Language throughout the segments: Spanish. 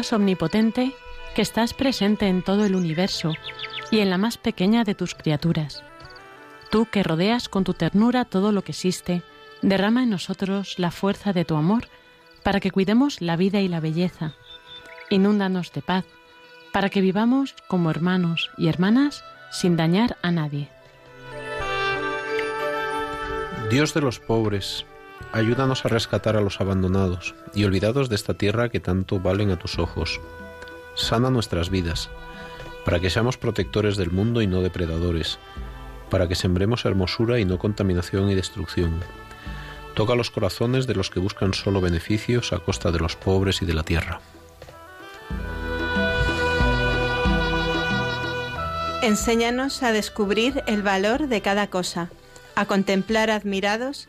Dios omnipotente, que estás presente en todo el universo y en la más pequeña de tus criaturas. Tú que rodeas con tu ternura todo lo que existe, derrama en nosotros la fuerza de tu amor para que cuidemos la vida y la belleza. Inúndanos de paz, para que vivamos como hermanos y hermanas sin dañar a nadie. Dios de los pobres, ayúdanos a rescatar a los abandonados y olvidados de esta tierra que tanto valen a tus ojos. Sana nuestras vidas, para que seamos protectores del mundo y no depredadores, para que sembremos hermosura y no contaminación y destrucción. Toca los corazones de los que buscan solo beneficios a costa de los pobres y de la tierra. Enséñanos a descubrir el valor de cada cosa, a contemplar admirados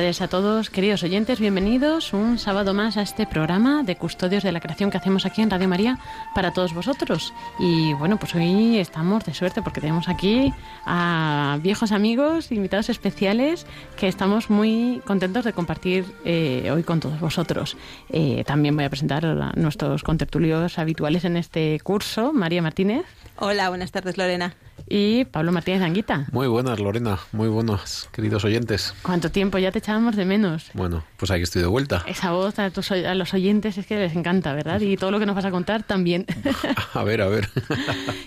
Tardes a todos, queridos oyentes. Bienvenidos un sábado más a este programa de Custodios de la Creación que hacemos aquí en Radio María para todos vosotros. Y bueno, pues hoy estamos de suerte porque tenemos aquí a viejos amigos, invitados especiales que estamos muy contentos de compartir eh, hoy con todos vosotros. Eh, también voy a presentar a nuestros contertulios habituales en este curso. María Martínez. Hola, buenas tardes, Lorena y Pablo Martínez Anguita. Muy buenas, Lorena. Muy buenos, queridos oyentes. ¿Cuánto tiempo? Ya te echábamos de menos. Bueno, pues aquí estoy de vuelta. Esa voz a, a los oyentes es que les encanta, ¿verdad? Y todo lo que nos vas a contar también. a ver, a ver.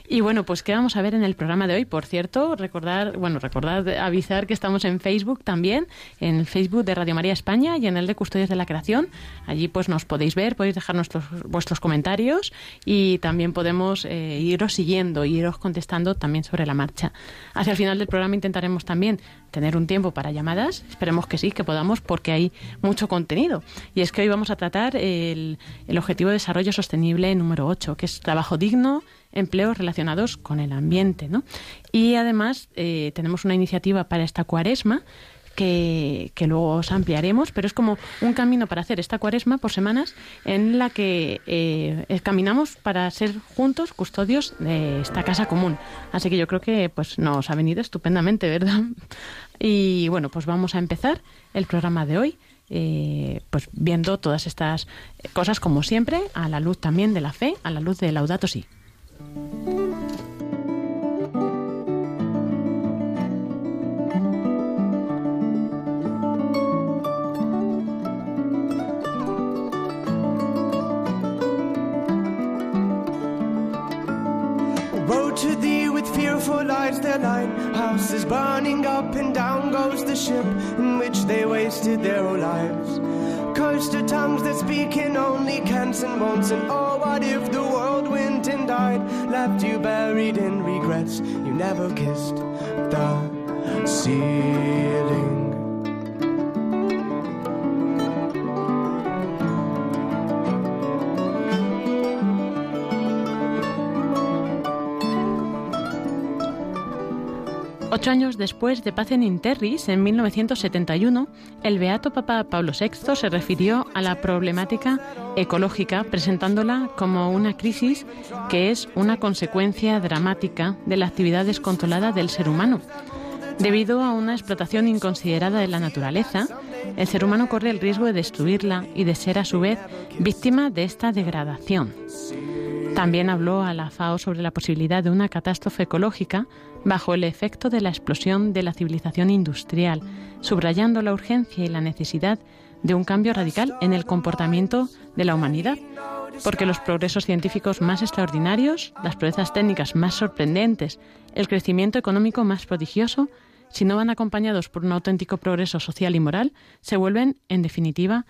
y bueno, pues ¿qué vamos a ver en el programa de hoy? Por cierto, recordar, bueno, recordar, avisar que estamos en Facebook también, en el Facebook de Radio María España y en el de Custodios de la Creación. Allí pues nos podéis ver, podéis dejar nuestros, vuestros comentarios y también podemos eh, iros siguiendo, iros contestando también sobre la marcha. Hacia el final del programa intentaremos también tener un tiempo para llamadas. Esperemos que sí, que podamos, porque hay mucho contenido. Y es que hoy vamos a tratar el, Objetivo de Desarrollo Sostenible número 8, que es trabajo digno, empleos relacionados con el ambiente. ¿no? Y además eh, tenemos una iniciativa para esta cuaresma que, luego os ampliaremos, pero es como un camino para hacer esta cuaresma por semanas en la que eh, caminamos para ser juntos custodios de esta casa común. Así que yo creo que pues nos ha venido estupendamente, ¿verdad? Y bueno, pues vamos a empezar el programa de hoy. Eh, pues viendo todas estas cosas como siempre a la luz también de la fe, a la luz de Laudato Si. Fearful lights their lighthouses burning up and down goes the ship in which they wasted their whole lives. lips to tongues that speak in only cants and won'ts. And oh, what if the world went and died, left you buried in regrets? You never kissed the ceiling. Ocho años después de Pacem in Terris, en 1971, el beato Papa Pablo VI se refirió a la problemática ecológica presentándola como una crisis que es una consecuencia dramática de la actividad descontrolada del ser humano. Debido a una explotación inconsiderada de la naturaleza, el ser humano corre el riesgo de destruirla y de ser a su vez víctima de esta degradación. También habló a la FAO sobre la posibilidad de una catástrofe ecológica bajo el efecto de la explosión de la civilización industrial, subrayando la urgencia y la necesidad de un cambio radical en el comportamiento de la humanidad, porque los progresos científicos más extraordinarios, las proezas técnicas más sorprendentes, el crecimiento económico más prodigioso, si no van acompañados por un auténtico progreso social y moral, se vuelven, en definitiva,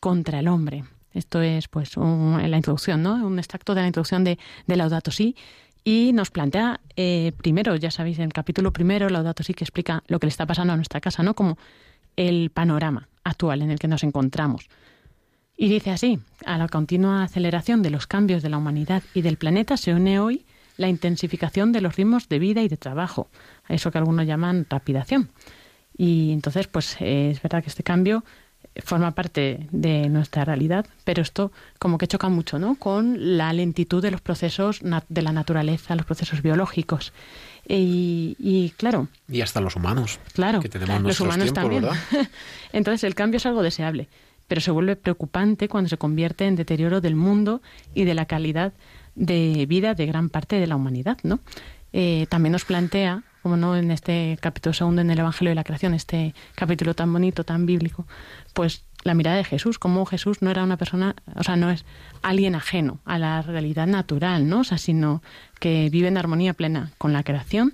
contra el hombre. Esto es pues la introducción, ¿no? Un extracto de la introducción de, de Laudato Si y nos plantea eh, primero, ya sabéis, en el capítulo primero, Laudato Si que explica lo que le está pasando a nuestra casa, ¿no? Como el panorama actual en el que nos encontramos. Y dice así, a la continua aceleración de los cambios de la humanidad y del planeta se une hoy la intensificación de los ritmos de vida y de trabajo, a eso que algunos llaman rapidación. Y entonces, pues eh, es verdad que este cambio forma parte de nuestra realidad, pero esto como que choca mucho, ¿no? Con la lentitud de los procesos de la naturaleza, los procesos biológicos. Y, claro. Y hasta los humanos. Claro. Que tenemos los humanos también. Entonces el cambio es algo deseable, pero se vuelve preocupante cuando se convierte en deterioro del mundo y de la calidad de vida de gran parte de la humanidad, ¿no? Eh, también nos plantea como no en este capítulo segundo en el Evangelio de la Creación, este capítulo tan bonito, tan bíblico, pues la mirada de Jesús, como Jesús no era una persona, o sea, no es alguien ajeno a la realidad natural, ¿no? O sea, sino que vive en armonía plena con la creación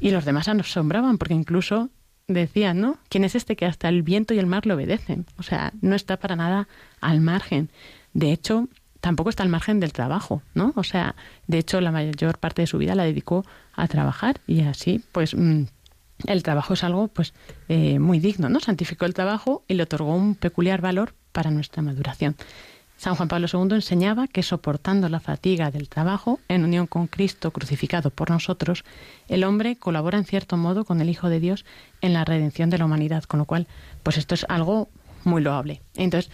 y los demás asombraban porque incluso decían, ¿no? ¿Quién es este que hasta el viento y el mar le obedecen? O sea, no está para nada al margen. De hecho, tampoco está al margen del trabajo, ¿no? O sea, de hecho, la mayor parte de su vida la dedicó a trabajar y así, pues, mm, el trabajo es algo, pues, eh, muy digno, ¿no? Santificó el trabajo y le otorgó un peculiar valor para nuestra maduración. San Juan Pablo II enseñaba que soportando la fatiga del trabajo, en unión con Cristo crucificado por nosotros, el hombre colabora en cierto modo con el Hijo de Dios en la redención de la humanidad, con lo cual, pues esto es algo muy loable. Entonces,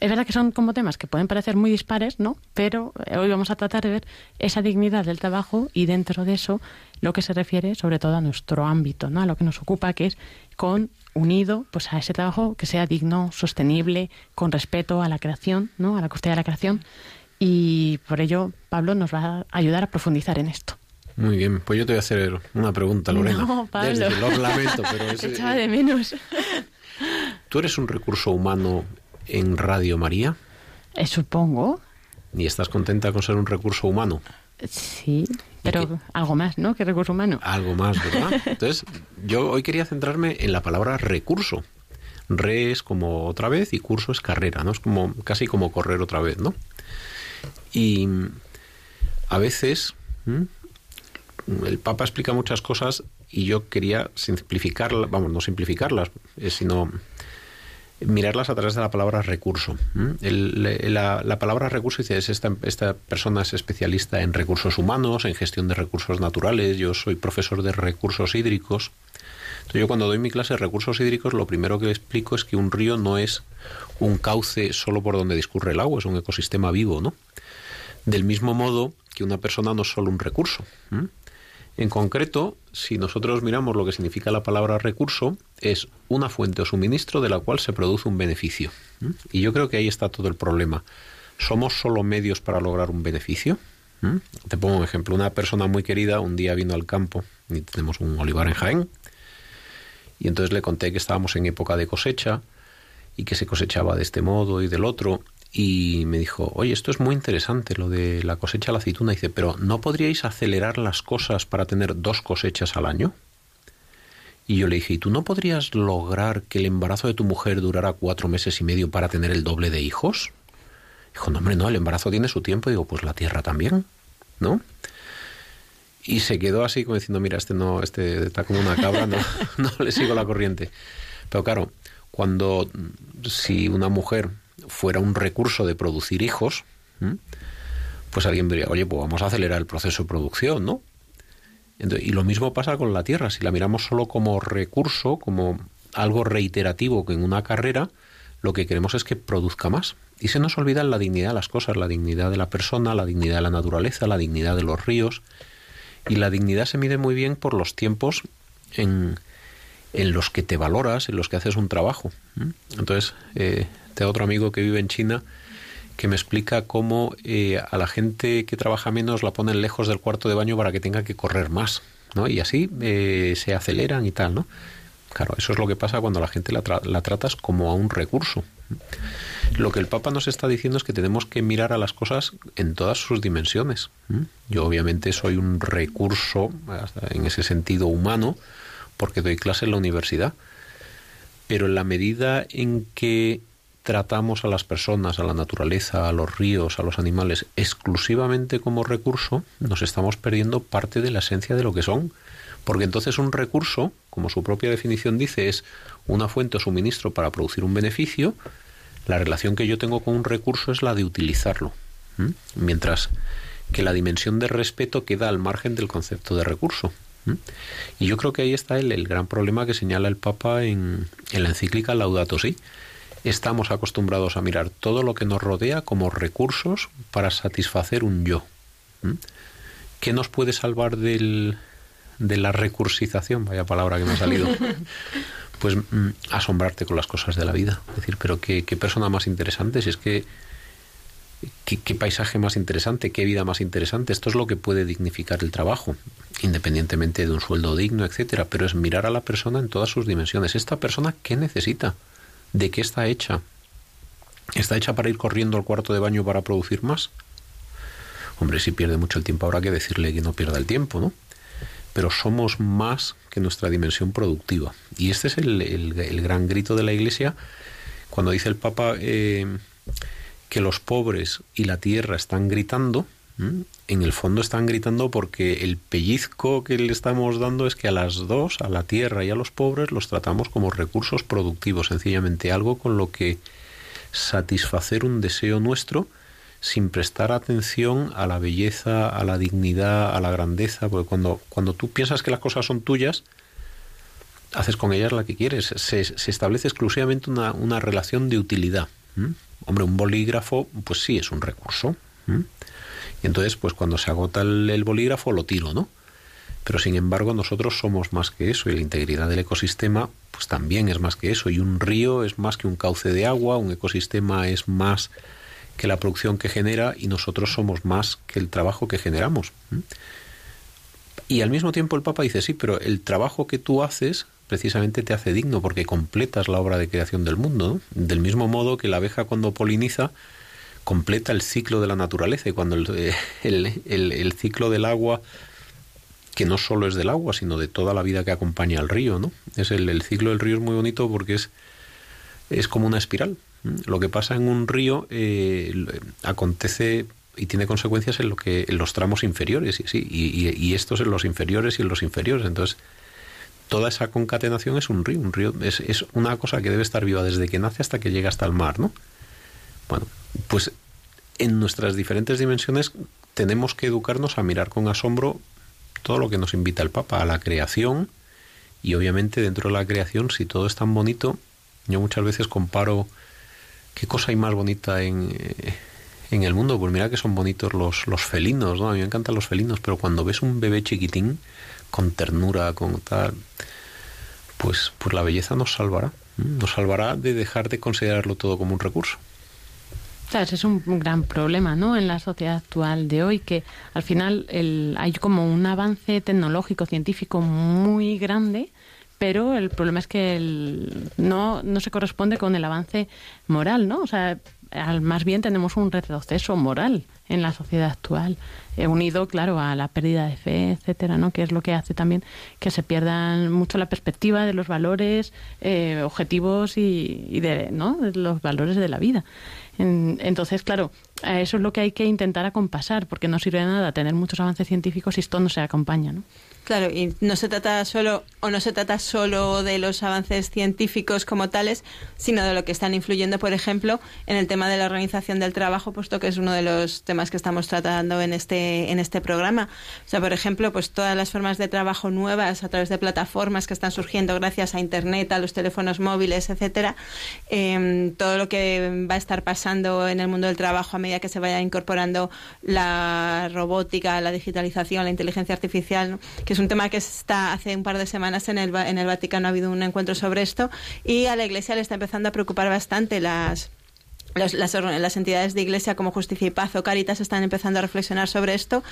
es verdad que son como temas que pueden parecer muy dispares, ¿no? Pero eh, hoy vamos a tratar de ver esa dignidad del trabajo y dentro de eso lo que se refiere sobre todo a nuestro ámbito, ¿no? A lo que nos ocupa, que es con unido pues a ese trabajo que sea digno, sostenible, con respeto a la creación, ¿no? A la custodia de la creación y por ello Pablo nos va a ayudar a profundizar en esto. Muy bien, pues yo te voy a hacer una pregunta, Lorena. No, Pablo. lo lamento, pero es, Echaba de menos. ¿Tú eres un recurso humano en Radio María? Eh, supongo. ¿Y estás contenta con ser un recurso humano? Sí, pero algo más, ¿no? Que recurso humano. Algo más, ¿verdad? Entonces, yo hoy quería centrarme en la palabra recurso. Re es como otra vez y curso es carrera, ¿no? Es como casi como correr otra vez, ¿no? Y a veces el Papa explica muchas cosas y yo quería simplificarlas, vamos, no simplificarlas, eh, sino mirarlas a través de la palabra recurso. la, palabra recurso dice, es esta, esta persona es especialista en recursos humanos, en gestión de recursos naturales, yo soy profesor de recursos hídricos. Entonces yo cuando doy mi clase de recursos hídricos, lo primero que explico es que un río no es un cauce solo por donde discurre el agua, es un ecosistema vivo, ¿no? Del mismo modo que una persona no es solo un recurso. En concreto, si nosotros miramos lo que significa la palabra recurso, es una fuente o suministro de la cual se produce un beneficio. Y yo creo que ahí está todo el problema. ¿Somos solo medios para lograr un beneficio? Te pongo un ejemplo. Una persona muy querida un día vino al campo y tenemos un olivar en Jaén. Y entonces le conté que estábamos en época de cosecha y que se cosechaba de este modo y del otro y me dijo, oye, esto es muy interesante, lo de la cosecha de la aceituna. dice, pero ¿no podríais acelerar las cosas para tener dos cosechas al año? Y yo le dije, ¿y tú no podrías lograr que el embarazo de tu mujer durara cuatro meses y medio para tener el doble de hijos? Dijo, no, hombre, no, el embarazo tiene su tiempo. Y digo, pues la Tierra también, ¿no? Y se quedó así como diciendo, mira, este no, este está como una cabra, no, no le sigo la corriente. Pero claro, cuando si una mujer fuera un recurso de producir hijos, pues alguien diría, oye, pues vamos a acelerar el proceso de producción, ¿no? y lo mismo pasa con la Tierra. Si la miramos solo como recurso, como algo reiterativo que en una carrera, lo que queremos es que produzca más. Y se nos olvida la dignidad de las cosas, la dignidad de la persona, la dignidad de la naturaleza, la dignidad de los ríos. Y la dignidad se mide muy bien por los tiempos en, en los que te valoras, en los que haces un trabajo. Entonces, eh, tengo otro amigo que vive en China que me explica cómo eh, a la gente que trabaja menos la ponen lejos del cuarto de baño para que tenga que correr más, ¿no? Y así eh, se aceleran y tal, ¿no? Claro, eso es lo que pasa cuando la gente la, la tratas como a un recurso. Lo que el Papa nos está diciendo es que tenemos que mirar a las cosas en todas sus dimensiones. Yo obviamente soy un recurso en ese sentido humano porque doy clase en la universidad, pero en la medida en que tratamos a las personas, a la naturaleza, a los ríos, a los animales exclusivamente como recurso, nos estamos perdiendo parte de la esencia de lo que son. Porque entonces un recurso, como su propia definición dice, es una fuente o suministro para producir un beneficio. La relación que yo tengo con un recurso es la de utilizarlo. Mientras que la dimensión de respeto queda al margen del concepto de recurso. Y yo creo que ahí está el, gran problema que señala el Papa en, en la encíclica Laudato Si estamos acostumbrados a mirar todo lo que nos rodea como recursos para satisfacer un yo. ¿Qué nos puede salvar del, de la recursización? Vaya palabra que me ha salido. Pues mm, asombrarte con las cosas de la vida. Es decir, pero qué, qué persona más interesante, si es que Qué, qué, paisaje más interesante, qué vida más interesante. Esto es lo que puede dignificar el trabajo, independientemente de un sueldo digno, etcétera. Pero es mirar a la persona en todas sus dimensiones. Esta persona, ¿qué necesita? ¿De qué está hecha? ¿Está hecha para ir corriendo al cuarto de baño para producir más? Hombre, si pierde mucho el tiempo habrá que decirle que no pierda el tiempo, ¿no? Pero somos más que nuestra dimensión productiva. Y este es el, gran grito de la Iglesia cuando dice el Papa eh, que los pobres y la tierra están gritando. En el fondo están gritando porque el pellizco que le estamos dando es que a las dos, a la tierra y a los pobres, los tratamos como recursos productivos, sencillamente algo con lo que satisfacer un deseo nuestro sin prestar atención a la belleza, a la dignidad, a la grandeza, porque cuando, cuando tú piensas que las cosas son tuyas, haces con ellas la que quieres, se, se establece exclusivamente una, una relación de utilidad. Hombre, un bolígrafo, pues sí, es un recurso. Y entonces, pues cuando se agota el, el, bolígrafo, lo tiro, ¿no? Pero sin embargo, nosotros somos más que eso y la integridad del ecosistema, pues también es más que eso. Y un río es más que un cauce de agua, un ecosistema es más que la producción que genera y nosotros somos más que el trabajo que generamos. Y al mismo tiempo el Papa dice, sí, pero el trabajo que tú haces precisamente te hace digno porque completas la obra de creación del mundo. ¿no? Del mismo modo que la abeja cuando poliniza completa el ciclo de la naturaleza. Y cuando el, el, el, el, ciclo del agua que no solo es del agua sino de toda la vida que acompaña al río no es el, ciclo del río es muy bonito porque es es como una espiral. Lo que pasa en un río eh, acontece y tiene consecuencias en lo que en los tramos inferiores y sí y estos en los inferiores y en los inferiores. Entonces toda esa concatenación es un río. Un río es, es una cosa que debe estar viva desde que nace hasta que llega hasta el mar no bueno pues en nuestras diferentes dimensiones tenemos que educarnos a mirar con asombro todo lo que nos invita el Papa, a la creación, y obviamente dentro de la creación, si todo es tan bonito, yo muchas veces comparo qué cosa hay más bonita en, en el mundo, pues mira que son bonitos los, los felinos, ¿no? A mí me encantan los felinos, pero cuando ves un bebé chiquitín, con ternura, con tal, pues, pues la belleza nos salvará, nos salvará de dejar de considerarlo todo como un recurso. Ese es un gran problema, ¿no? En la sociedad actual de hoy, que al final el, hay como un avance tecnológico, científico muy grande, pero el problema es que el, no, no se corresponde con el avance moral, ¿no? O sea, al, más bien tenemos un retroceso moral en la sociedad actual, eh, unido, claro, a la pérdida de fe, etcétera, ¿no? Que es lo que hace también que se pierdan mucho la perspectiva de los valores, eh, objetivos y, de, ¿no? de los valores de la vida. Entonces, claro, eso es lo que hay que intentar acompasar, porque no sirve de nada tener muchos avances científicos si esto no se acompaña, ¿no? Claro, y no se trata solo o no se trata solo de los avances científicos como tales, sino de lo que están influyendo, por ejemplo, en el tema de la organización del trabajo, puesto que es uno de los temas que estamos tratando en este en este programa. O sea, por ejemplo, pues todas las formas de trabajo nuevas a través de plataformas que están surgiendo gracias a internet, a los teléfonos móviles, etcétera, em, todo lo que va a estar pasando en el mundo del trabajo a medida que se vaya incorporando la robótica, la digitalización, la inteligencia artificial, es un tema que está hace un par de semanas en el, en el Vaticano ha habido un encuentro sobre esto y a la Iglesia le está empezando a preocupar bastante las las, las, entidades de iglesia como Justicia y Paz o Caritas están empezando a reflexionar sobre esto,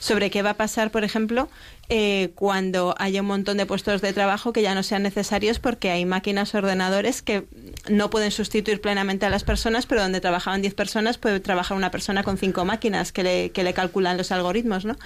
sobre qué va a pasar, por ejemplo, eh, cuando haya un montón de puestos de trabajo que ya no sean necesarios porque hay máquinas, ordenadores que no pueden sustituir plenamente a las personas, pero donde trabajaban 10 personas puede trabajar una persona con cinco máquinas que le, que le calculan los algoritmos, ¿no?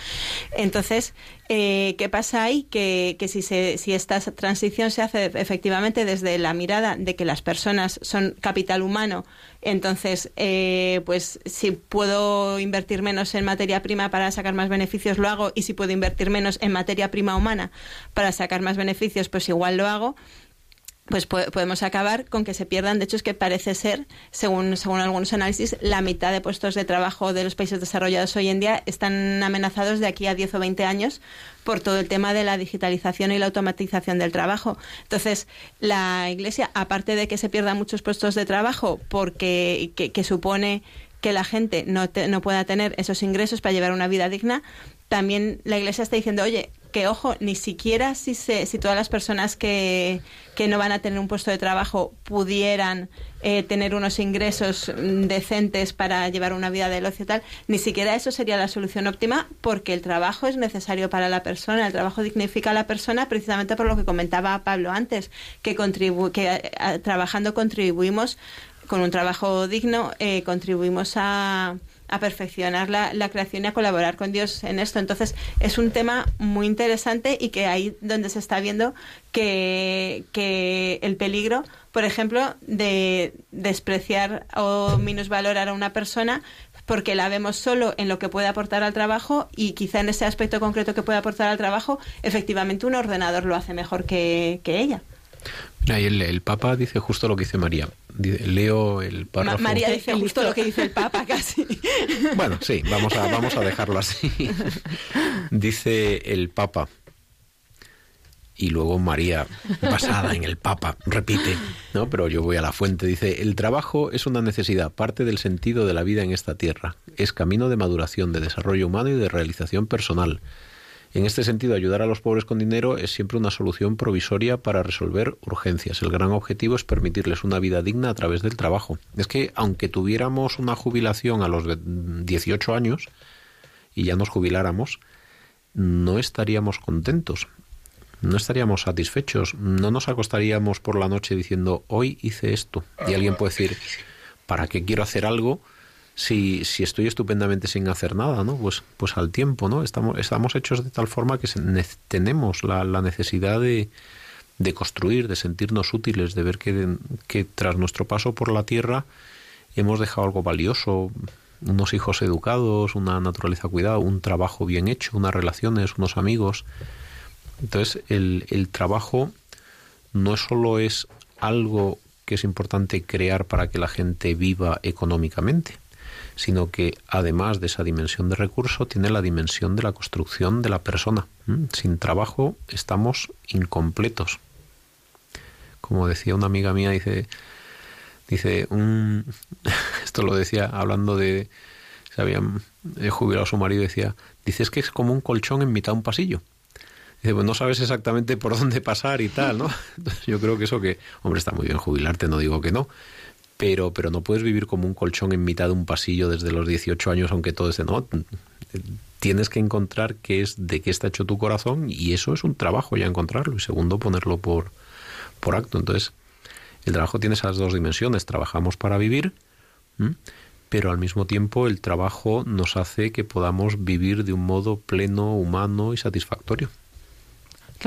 Entonces, eh, ¿qué pasa ahí? Que, que si, se, si esta transición se hace efectivamente desde la mirada de que las personas son capital humano, entonces, eh, pues si puedo invertir menos en materia prima para sacar más beneficios, lo hago, y si puedo invertir menos en materia prima humana para sacar más beneficios, pues igual lo hago pues podemos acabar con que se pierdan. De hecho, es que parece ser, según, según algunos análisis, la mitad de puestos de trabajo de los países desarrollados hoy en día están amenazados de aquí a 10 o 20 años por todo el tema de la digitalización y la automatización del trabajo. Entonces, la Iglesia, aparte de que se pierdan muchos puestos de trabajo porque que, supone que la gente no, no pueda tener esos ingresos para llevar una vida digna, también la Iglesia está diciendo, oye, que ojo, ni siquiera si, se, si todas las personas que, que no van a tener un puesto de trabajo pudieran eh, tener unos ingresos mm, decentes para llevar una vida de ocio y tal, ni siquiera eso sería la solución óptima porque el trabajo es necesario para la persona, el trabajo dignifica a la persona precisamente por lo que comentaba Pablo antes, que, que eh, trabajando contribuimos con un trabajo digno, eh, contribuimos a a perfeccionar la, la, creación y a colaborar con Dios en esto. Entonces, es un tema muy interesante y que ahí donde se está viendo que, que el peligro, por ejemplo, de despreciar o minusvalorar a una persona porque la vemos solo en lo que puede aportar al trabajo y quizá en ese aspecto concreto que puede aportar al trabajo, efectivamente un ordenador lo hace mejor que, que ella. El, el, Papa dice justo lo que dice María. Leo el párrafo. María dice justo lo que dice el Papa casi. Bueno, sí, vamos a, vamos a dejarlo así. Dice el Papa. Y luego María, basada en el Papa, repite, ¿no? Pero yo voy a la fuente. Dice: El trabajo es una necesidad, parte del sentido de la vida en esta tierra. Es camino de maduración, de desarrollo humano y de realización personal en este sentido, ayudar a los pobres con dinero es siempre una solución provisoria para resolver urgencias. El gran objetivo es permitirles una vida digna a través del trabajo. Es que aunque tuviéramos una jubilación a los 18 años y ya nos jubiláramos, no estaríamos contentos, no estaríamos satisfechos, no nos acostaríamos por la noche diciendo hoy hice esto. Y alguien puede decir, ¿para qué quiero hacer algo? Si, si estoy estupendamente sin hacer nada, ¿no? Pues, pues al tiempo, ¿no? Estamos, estamos hechos de tal forma que tenemos la, la necesidad de, de, construir, de sentirnos útiles, de ver que, que tras nuestro paso por la tierra hemos dejado algo valioso, unos hijos educados, una naturaleza cuidada, un trabajo bien hecho, unas relaciones, unos amigos. Entonces, el, el trabajo no solo es algo que es importante crear para que la gente viva económicamente, sino que además de esa dimensión de recurso tiene la dimensión de la construcción de la persona. Sin trabajo estamos incompletos. Como decía una amiga mía, dice, dice un, esto lo decía hablando de, se habían jubilado su marido, decía, dice es que es como un colchón en mitad de un pasillo. Dice, pues no sabes exactamente por dónde pasar y tal, ¿no? Yo creo que eso que, hombre, está muy bien jubilarte, no digo que no, pero, pero no puedes vivir como un colchón en mitad de un pasillo desde los 18 años, aunque todo esté, no, tienes que encontrar qué es, de qué está hecho tu corazón y eso es un trabajo ya encontrarlo y segundo ponerlo por, por acto. Entonces, el trabajo tiene esas dos dimensiones, trabajamos para vivir, pero al mismo tiempo el trabajo nos hace que podamos vivir de un modo pleno, humano y satisfactorio.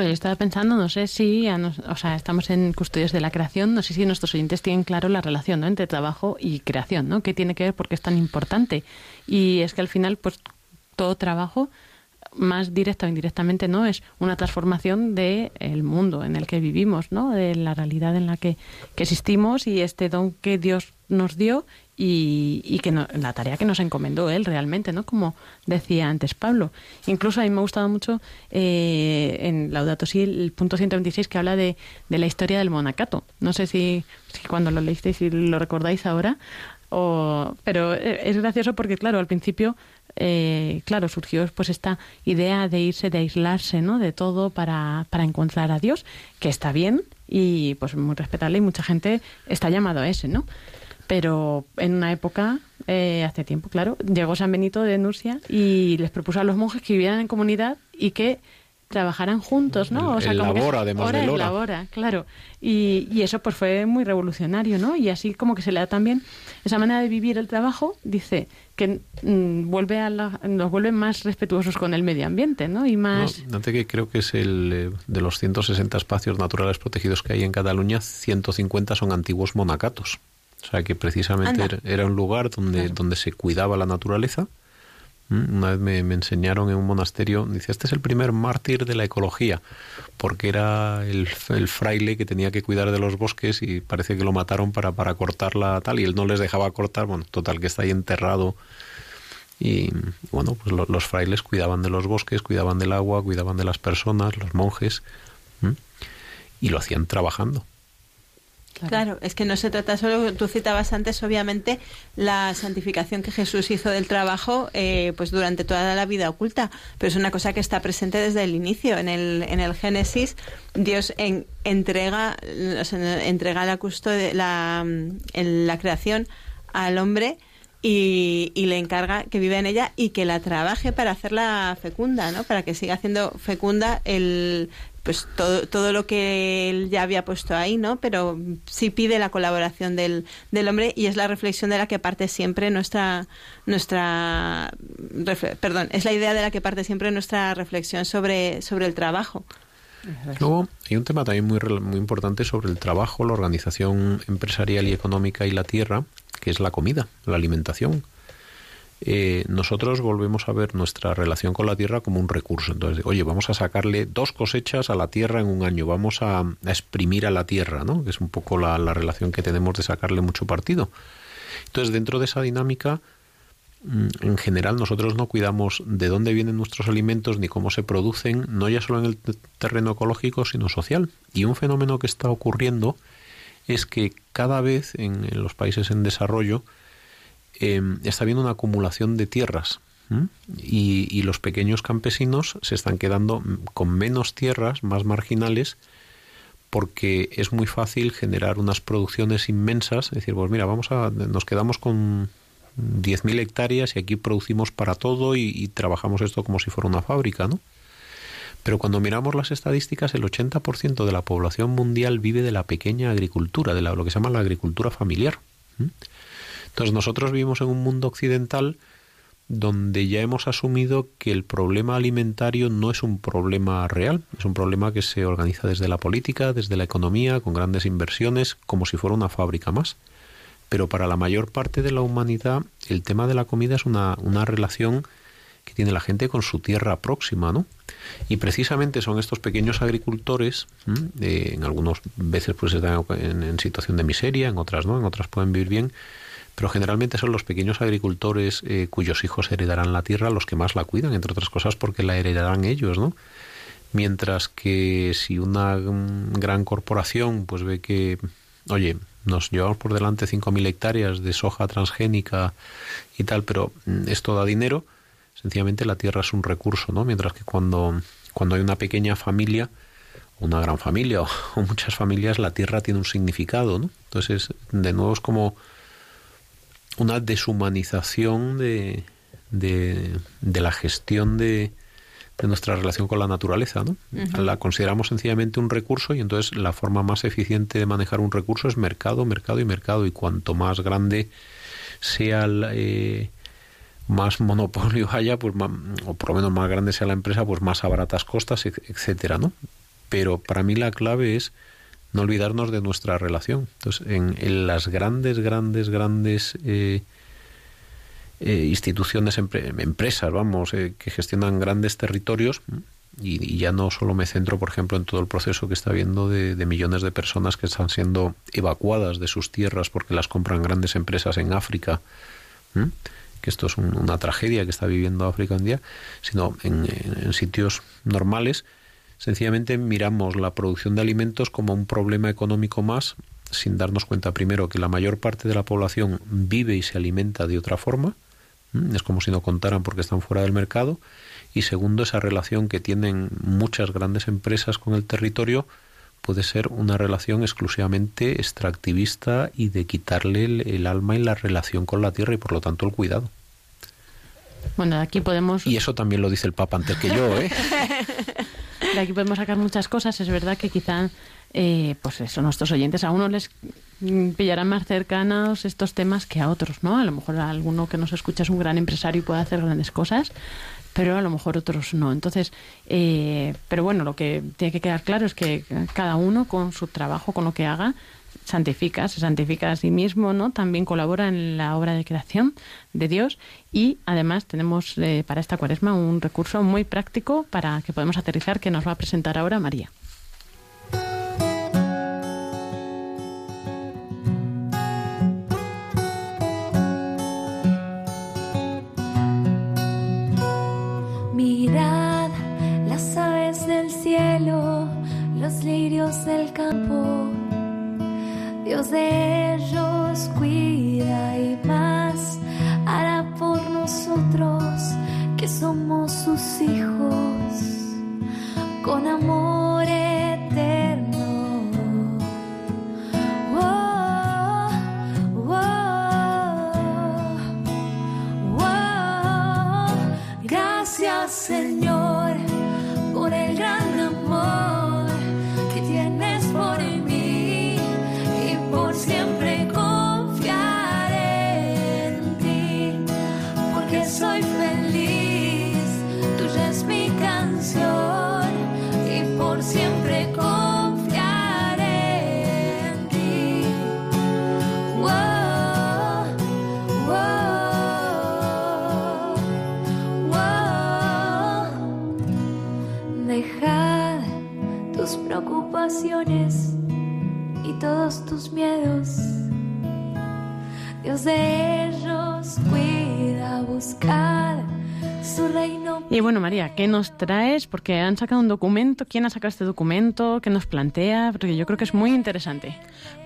Yo estaba pensando, no sé si, o sea, estamos en Custodios de la Creación, no sé si nuestros oyentes tienen claro la relación ¿no? entre trabajo y creación, ¿no? ¿Qué tiene que ver? Porque es tan importante. Y es que al final, pues todo trabajo, más directa o indirectamente, ¿no? Es una transformación del el mundo en el que vivimos, ¿no? De la realidad en la que, que existimos y este don que Dios nos dio y, y que la tarea que nos encomendó él realmente, ¿no? Como decía antes Pablo. Incluso a mí me ha gustado mucho eh, en Laudato Si el punto 126 que habla de, de la historia del monacato. No sé si, si cuando lo leísteis y lo recordáis ahora, o, pero eh, es gracioso porque, claro, al principio, eh, claro, surgió pues esta idea de irse, de aislarse, ¿no? De todo para, para encontrar a Dios, que está bien y pues muy respetable y mucha gente está llamado a ese, ¿no? Pero en una época, eh, hace tiempo, claro, llegó San Benito de Nurcia y les propuso a los monjes que vivieran en comunidad y que trabajaran juntos, ¿no? O sea, como labora, además de Lora. Labora, claro. Y, y, eso pues fue muy revolucionario, ¿no? Y así como que se le da también esa manera de vivir el trabajo, dice que mm, vuelve a la, nos vuelve más respetuosos con el medio ambiente, ¿no? Y más... No, que creo que es el eh, de los 160 espacios naturales protegidos que hay en Cataluña, 150 son antiguos monacatos. O sea que precisamente era un lugar donde, donde se cuidaba la naturaleza. Mm, una vez me, enseñaron en un monasterio, dice, este es el primer mártir de la ecología, porque era el, fraile que tenía que cuidar de los bosques y parece que lo mataron para, para cortarla tal, y él no les dejaba cortar, bueno, total que está ahí enterrado. Y bueno, pues los frailes cuidaban de los bosques, cuidaban del agua, cuidaban de las personas, los monjes, y lo hacían trabajando. Claro. es que no se trata solo, tú citabas antes, obviamente, la santificación que Jesús hizo del trabajo eh, pues durante toda la vida oculta, pero es una cosa que está presente desde el inicio. En el, en el Génesis, Dios en, entrega, entrega la, custodia, la, en la creación al hombre y, y, le encarga que viva en ella y que la trabaje para hacerla fecunda, ¿no? Para que siga haciendo fecunda el, pues todo, todo lo que él ya había puesto ahí, ¿no? Pero sí pide la colaboración del, del hombre y es la reflexión de la que parte siempre nuestra, nuestra, perdón, es la idea de la que parte siempre nuestra reflexión sobre, sobre el trabajo. Luego hay un tema también muy, muy importante sobre el trabajo, la organización empresarial y económica y la tierra, que es la comida, la alimentación. Eh, nosotros volvemos a ver nuestra relación con la tierra como un recurso. Entonces, oye, vamos a sacarle dos cosechas a la tierra en un año, vamos a, exprimir a la tierra, ¿no? Que es un poco la, relación que tenemos de sacarle mucho partido. Entonces, dentro de esa dinámica, mm, en general nosotros no cuidamos de dónde vienen nuestros alimentos ni cómo se producen, no ya solo en el terreno ecológico, sino social. Y un fenómeno que está ocurriendo es que cada vez en los países en desarrollo, Em, está habiendo una acumulación de tierras y, los pequeños campesinos se están quedando con menos tierras, más marginales, porque es muy fácil generar unas producciones inmensas. Es decir, pues mira, vamos a, nos quedamos con 10.000 hectáreas y aquí producimos para todo y, trabajamos esto como si fuera una fábrica, ¿no? Pero cuando miramos las estadísticas, el 80% de la población mundial vive de la pequeña agricultura, de la, lo que se llama la agricultura familiar. Entonces nosotros vivimos en un mundo occidental donde ya hemos asumido que el problema alimentario no es un problema real, es un problema que se organiza desde la política, desde la economía, con grandes inversiones, como si fuera una fábrica más. Pero para la mayor parte de la humanidad el tema de la comida es una, una relación que tiene la gente con su tierra próxima, ¿no? Y precisamente son estos pequeños agricultores, eh, en algunas veces pues están en, en situación de miseria, en otras no, en otras pueden vivir bien, pero generalmente son los pequeños agricultores eh, cuyos hijos heredarán la tierra los que más la cuidan, entre otras cosas porque la heredarán ellos, ¿no? Mientras que si una gran corporación pues ve que, oye, nos llevamos por delante 5.000 hectáreas de soja transgénica y tal, pero mm, esto da dinero, sencillamente la tierra es un recurso, ¿no? Mientras que cuando, cuando hay una pequeña familia, una gran familia o, o muchas familias, la tierra tiene un significado, ¿no? Entonces, de nuevo es como una deshumanización de, de, la gestión de, de, nuestra relación con la naturaleza. ¿no? La consideramos sencillamente un recurso y entonces la forma más eficiente de manejar un recurso es mercado, mercado y mercado. Y cuanto más grande sea eh, más monopolio haya, pues o por lo menos más grande sea la empresa, pues más a baratas costas, etcétera, ¿no? Pero para mí la clave es no olvidarnos de nuestra relación. Entonces, en, las grandes, grandes, grandes eh, eh, instituciones, empresas, vamos, eh, que gestionan grandes territorios, y, ya no solo me centro, por ejemplo, en todo el proceso que está habiendo de, millones de personas que están siendo evacuadas de sus tierras porque las compran grandes empresas en África, que esto es una tragedia que está viviendo África en día, sino en sitios normales Sencillamente miramos la producción de alimentos como un problema económico más, sin darnos cuenta primero que la mayor parte de la población vive y se alimenta de otra forma, es como si no contaran porque están fuera del mercado, y segundo, esa relación que tienen muchas grandes empresas con el territorio puede ser una relación exclusivamente extractivista y de quitarle el, alma y la relación con la tierra y por lo tanto el cuidado. Bueno, aquí podemos... Y eso también lo dice el Papa antes que yo, ¿eh? De aquí podemos sacar muchas cosas. Es verdad que quizá, eh, pues eso, nuestros oyentes a uno les pillarán más cercanos estos temas que a otros, ¿no? A lo mejor a alguno que nos escucha es un gran empresario y puede hacer grandes cosas, pero a lo mejor otros no. Entonces, eh, pero bueno, lo que tiene que quedar claro es que cada uno con su trabajo, con lo que haga, santifica, se santifica a sí mismo, ¿no? También colabora en la obra de creación de Dios y además tenemos eh, para esta cuaresma un recurso muy práctico para que podemos aterrizar que nos va a presentar ahora María. ¿Qué nos traes? Porque han sacado un documento. ¿Quién ha sacado este documento? ¿Qué nos plantea? Porque yo creo que es muy interesante.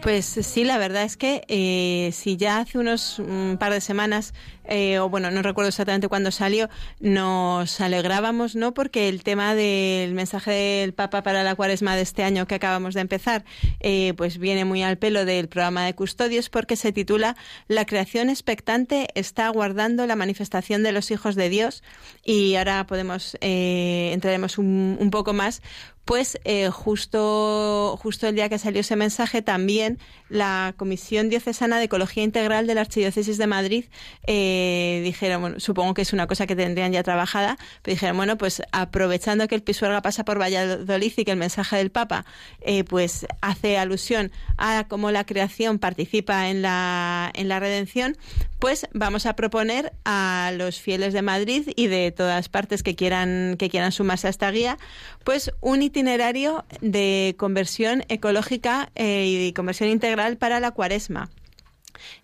Pues sí, la verdad es que eh, si ya hace unos un par de semanas, eh, o bueno, no recuerdo exactamente cuándo salió, nos alegrábamos, ¿no? Porque el tema del mensaje del Papa para la cuaresma de este año que acabamos de empezar, eh, pues viene muy al pelo del programa de custodios porque se titula La creación expectante está aguardando la manifestación de los hijos de Dios y ahora podemos, entraremos un, un poco más pues justo, justo el día que salió ese mensaje también la Comisión Diocesana de Ecología Integral de la Archidiócesis de Madrid eh, dijeron, bueno, supongo que es una cosa que tendrían ya trabajada, pero dijeron, bueno, pues aprovechando que el Pisuerga pasa por Valladolid y que el mensaje del Papa eh, pues hace alusión a cómo la creación participa en la, en la redención, pues vamos a proponer a los fieles de Madrid y de todas partes que quieran, que quieran sumarse a esta guía, pues un itinerario de conversión ecológica eh, y conversión integral para la cuaresma.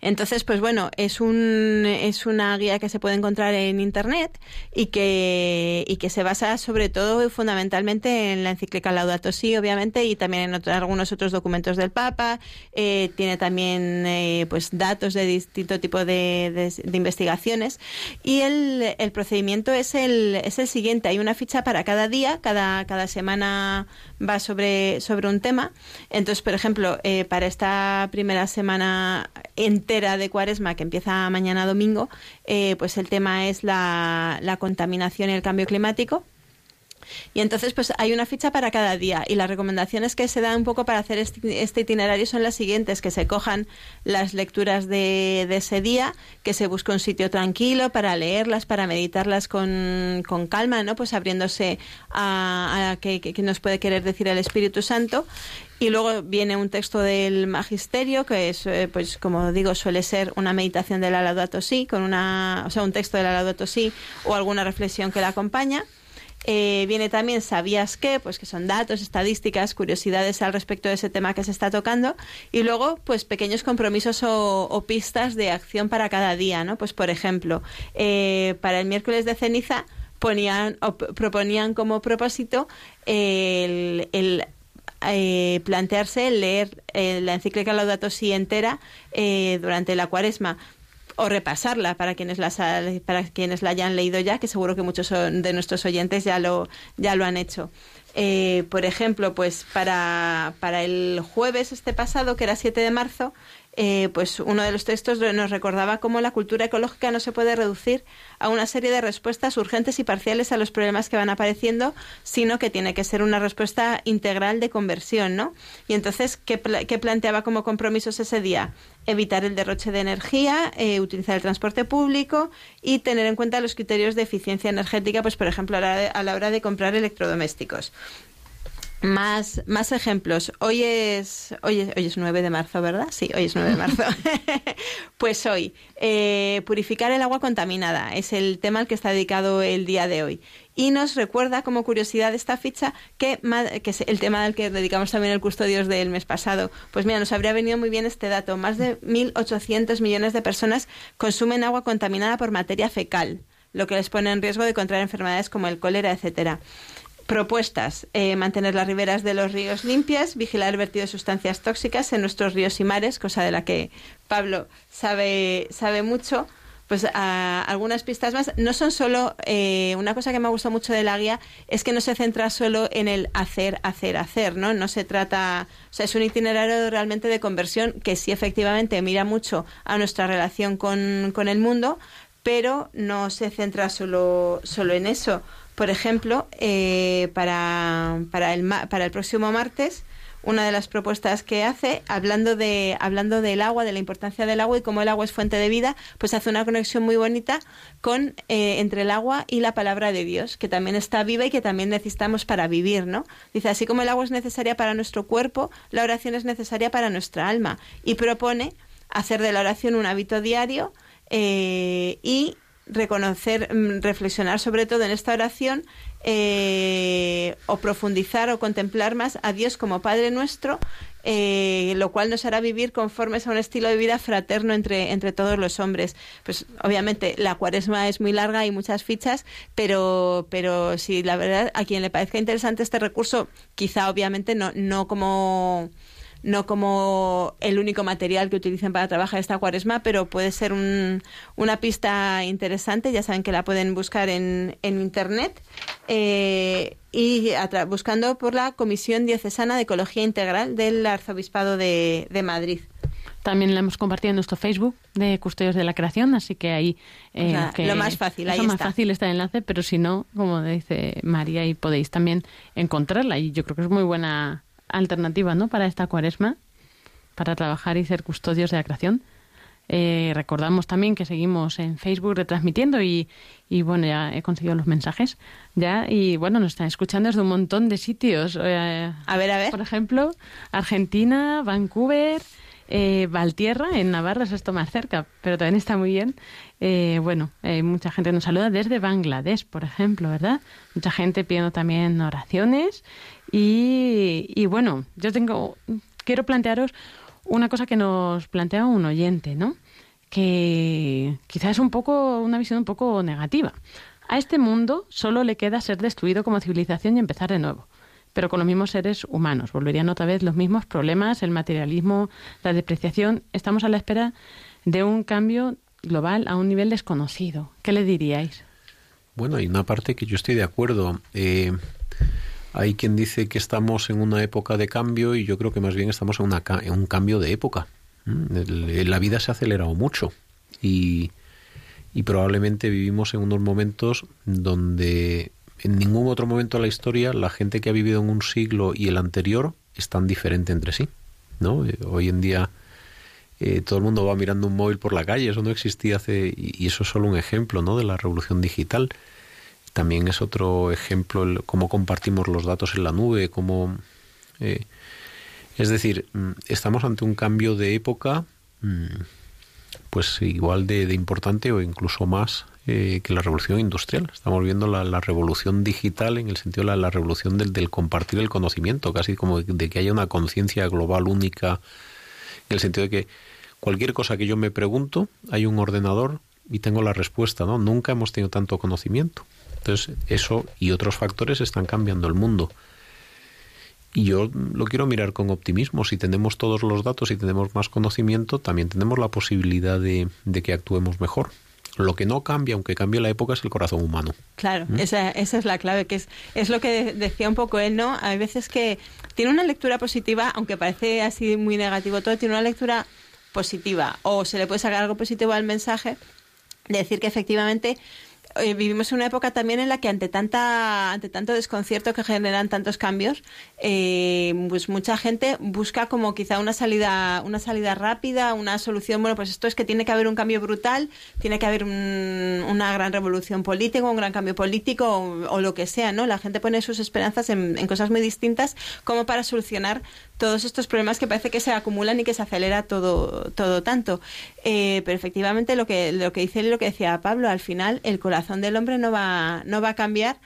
Entonces, pues bueno, es, un, es una guía que se puede encontrar en Internet y que, y que se basa sobre todo y fundamentalmente en la encíclica Laudato Si, obviamente, y también en algunos otros documentos del Papa. Eh, tiene también eh, pues datos de distinto tipo de, de, investigaciones. Y el, el, procedimiento es el, es el siguiente. Hay una ficha para cada día, cada, cada semana va sobre, sobre un tema. Entonces, por ejemplo, eh, para esta primera semana entera de cuaresma que empieza mañana domingo, eh, pues el tema es la, la contaminación y el cambio climático. Y entonces, pues hay una ficha para cada día. Y las recomendaciones que se dan un poco para hacer este, este itinerario son las siguientes: que se cojan las lecturas de, de, ese día, que se busque un sitio tranquilo para leerlas, para meditarlas con, con calma, ¿no? Pues abriéndose a, a qué, nos puede querer decir el Espíritu Santo. Y luego viene un texto del magisterio, que es, eh, pues como digo, suele ser una meditación del Laudato Si, con una, o sea, un texto del Laudato Si o alguna reflexión que la acompaña. Eh, viene también ¿Sabías qué? Pues que son datos, estadísticas, curiosidades al respecto de ese tema que se está tocando. Y luego, pues pequeños compromisos o, pistas de acción para cada día, ¿no? Pues por ejemplo, eh, para el miércoles de ceniza ponían o proponían como propósito el, eh, plantearse leer la encíclica Laudato Si entera durante la cuaresma o repasarla para quienes la para quienes la hayan leído ya, que seguro que muchos de nuestros oyentes ya lo ya lo han hecho. Eh, por ejemplo, pues para, para el jueves este pasado, que era 7 de marzo, eh, pues uno de los textos nos recordaba cómo la cultura ecológica no se puede reducir a una serie de respuestas urgentes y parciales a los problemas que van apareciendo, sino que tiene que ser una respuesta integral de conversión, ¿no? Y entonces, ¿qué, planteaba como compromisos ese día? Evitar el derroche de energía, eh, utilizar el transporte público y tener en cuenta los criterios de eficiencia energética, pues por ejemplo a la, a la hora de comprar electrodomésticos. Más, más ejemplos. Hoy es, hoy, es, hoy es 9 de marzo, ¿verdad? Sí, hoy es 9 de marzo. pues hoy, eh, purificar el agua contaminada es el tema al que está dedicado el día de hoy. Y nos recuerda, como curiosidad de esta ficha, que, que es el tema al que dedicamos también el Custodios del mes pasado. Pues mira, nos habría venido muy bien este dato. Más de 1.800 millones de personas consumen agua contaminada por materia fecal, lo que les pone en riesgo de contraer enfermedades como el cólera, etcétera. Propuestas. Eh, mantener las riberas de los ríos limpias, vigilar el vertido de sustancias tóxicas en nuestros ríos y mares, cosa de la que Pablo sabe, sabe mucho. Pues algunas pistas más. No son solo. Eh, una cosa que me ha gustado mucho de la guía es que no se centra solo en el hacer, hacer, hacer, ¿no? No se trata. O sea, es un itinerario realmente de conversión que sí, efectivamente, mira mucho a nuestra relación con, con el mundo, pero no se centra solo, solo en eso por ejemplo, eh, para, para, el, para el próximo martes, una de las propuestas que hace, hablando, de, hablando del agua, de la importancia del agua y cómo el agua es fuente de vida, pues hace una conexión muy bonita con eh, entre el agua y la palabra de Dios, que también está viva y que también necesitamos para vivir, ¿no? Dice, así como el agua es necesaria para nuestro cuerpo, la oración es necesaria para nuestra alma. Y propone hacer de la oración un hábito diario eh, y reconocer, mm, reflexionar sobre todo en esta oración eh, o profundizar o contemplar más a Dios como Padre nuestro, eh, lo cual nos hará vivir conformes a un estilo de vida fraterno entre, entre todos los hombres. Pues obviamente la cuaresma es muy larga y muchas fichas, pero, pero si la verdad a quien le parezca interesante este recurso, quizá obviamente no, no como no como el único material que utilicen para trabajar esta cuaresma, pero puede ser una pista interesante. Ya saben que la pueden buscar en, en Internet eh, y buscando por la Comisión Diocesana de Ecología Integral del Arzobispado de, Madrid. También la hemos compartido en nuestro Facebook de Custodios de la Creación, así que ahí... Eh, lo más fácil, ahí lo más fácil está el enlace, pero si no, como dice María, ahí podéis también encontrarla y yo creo que es muy buena alternativa ¿no? para esta cuaresma, para trabajar y ser custodios de la creación. Eh, recordamos también que seguimos en Facebook retransmitiendo y, y, bueno, ya he conseguido los mensajes ya y bueno, nos están escuchando desde un montón de sitios. Eh, a ver, a ver. Por ejemplo, Argentina, Vancouver, eh, Valtierra, en Navarra es esto más cerca, pero también está muy bien. Eh, bueno, eh, mucha gente nos saluda desde Bangladesh, por ejemplo, ¿verdad? Mucha gente pidiendo también oraciones. Y, y bueno, yo tengo, quiero plantearos una cosa que nos plantea un oyente, ¿no? Que quizás es un poco, una visión un poco negativa. A este mundo solo le queda ser destruido como civilización y empezar de nuevo pero con los mismos seres humanos. Volverían otra vez los mismos problemas, el materialismo, la depreciación. Estamos a la espera de un cambio global a un nivel desconocido. ¿Qué le diríais? Bueno, hay una parte que yo estoy de acuerdo. Eh, hay quien dice que estamos en una época de cambio y yo creo que más bien estamos en, una, en un cambio de época. Mm, la vida se ha acelerado mucho y, y probablemente vivimos en unos momentos donde en ningún otro momento de la historia la gente que ha vivido en un siglo y el anterior es tan diferente entre sí. ¿no? Eh, hoy en día eh, todo el mundo va mirando un móvil por la calle, eso no existía hace, y eso es solo un ejemplo ¿no? de la revolución digital. También es otro ejemplo el, cómo compartimos los datos en la nube, cómo... Eh, es decir, mm, estamos ante un cambio de época mm, pues igual de, importante o incluso más eh, que la revolución industrial. Estamos viendo la, revolución digital en el sentido de la, revolución del, del, compartir el conocimiento, casi como de que haya una conciencia global única, en el sentido de que cualquier cosa que yo me pregunto, hay un ordenador y tengo la respuesta, ¿no? Nunca hemos tenido tanto conocimiento. Entonces, eso y otros factores están cambiando el mundo. Y yo lo quiero mirar con optimismo. Si tenemos todos los datos y tenemos más conocimiento, también tenemos la posibilidad de, que actuemos mejor. Lo que no cambia, aunque cambie la época, es el corazón humano. Claro, ¿Mm? esa, esa, es la clave, que es, es lo que decía un poco él, ¿no? Hay veces que tiene una lectura positiva, aunque parece así muy negativo todo, tiene una lectura positiva o se le puede sacar algo positivo al mensaje, de decir que efectivamente eh, vivimos en una época también en la que ante tanta ante tanto desconcierto que generan tantos cambios eh, pues mucha gente busca como quizá una salida una salida rápida una solución. Bueno pues esto es que tiene que haber un cambio brutal tiene que haber una gran revolución política un gran cambio político o, lo que sea no la gente pone sus esperanzas en, en cosas muy distintas como para solucionar todos estos problemas que parece que se acumulan y que se acelera todo, todo tanto. Eh, pero efectivamente lo que, lo que dice y lo que decía Pablo, al final el corazón del hombre no va, no va a cambiar